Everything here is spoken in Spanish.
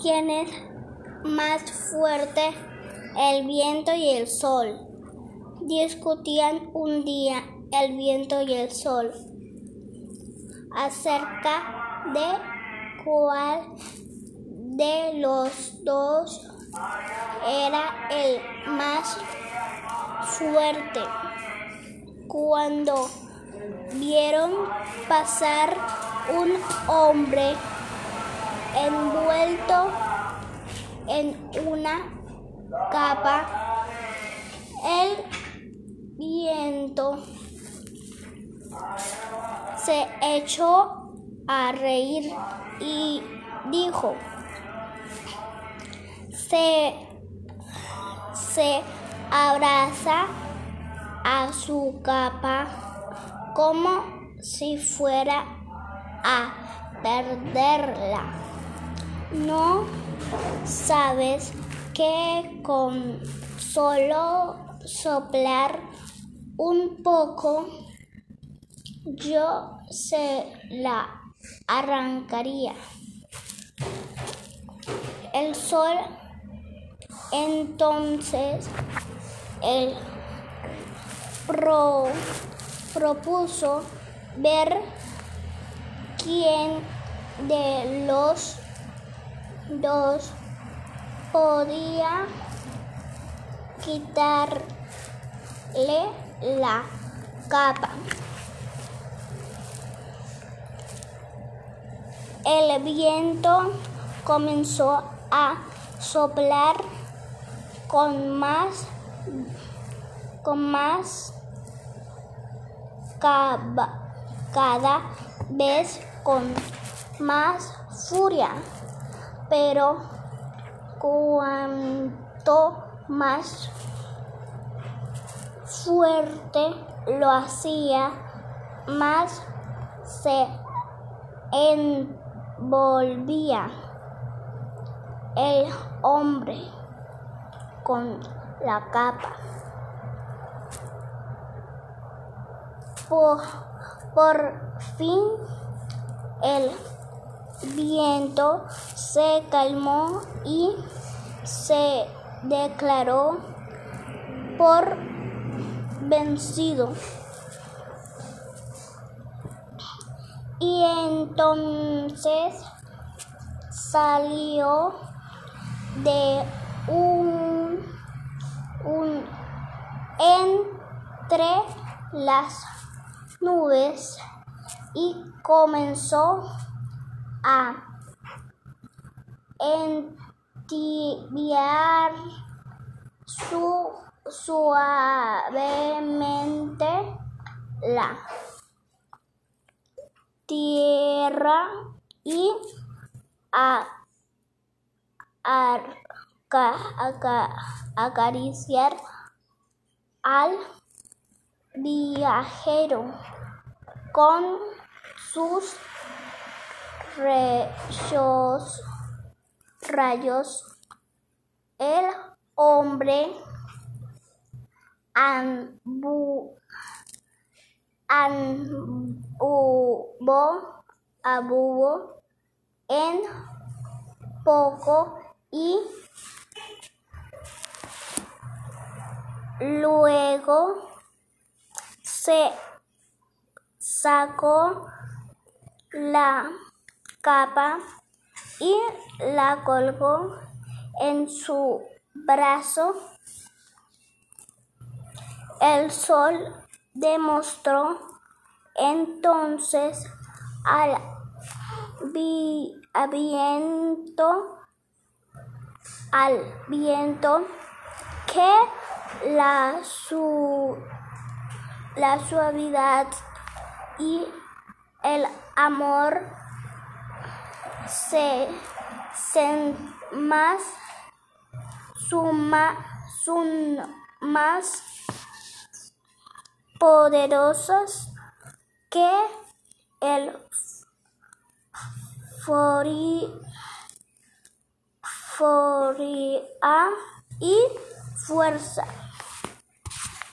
quién es más fuerte, el viento y el sol. Discutían un día el viento y el sol acerca de cuál de los dos era el más fuerte. Cuando vieron pasar un hombre envuelto en una capa, el viento se echó a reír y dijo, se, se abraza a su capa como si fuera a perderla. No sabes que con solo soplar un poco yo se la arrancaría. El sol entonces el pro, propuso ver quién de los dos podía quitarle la capa. El viento comenzó a soplar con más con más cada vez con más furia, pero cuanto más fuerte lo hacía, más se envolvía el hombre con la capa. Por, por fin el viento se calmó y se declaró por vencido. Y entonces salió de un, un entre las nubes y comenzó a entibiar su, suavemente la tierra y a, acariciar al viajero con sus rayos, rayos. El hombre ambu, ambubo, en poco y luego se sacó la capa y la colgó en su brazo. El sol demostró entonces al viento, al viento que la, su, la suavidad y el amor se, más suma, son más poderosos que el fori, foria y fuerza.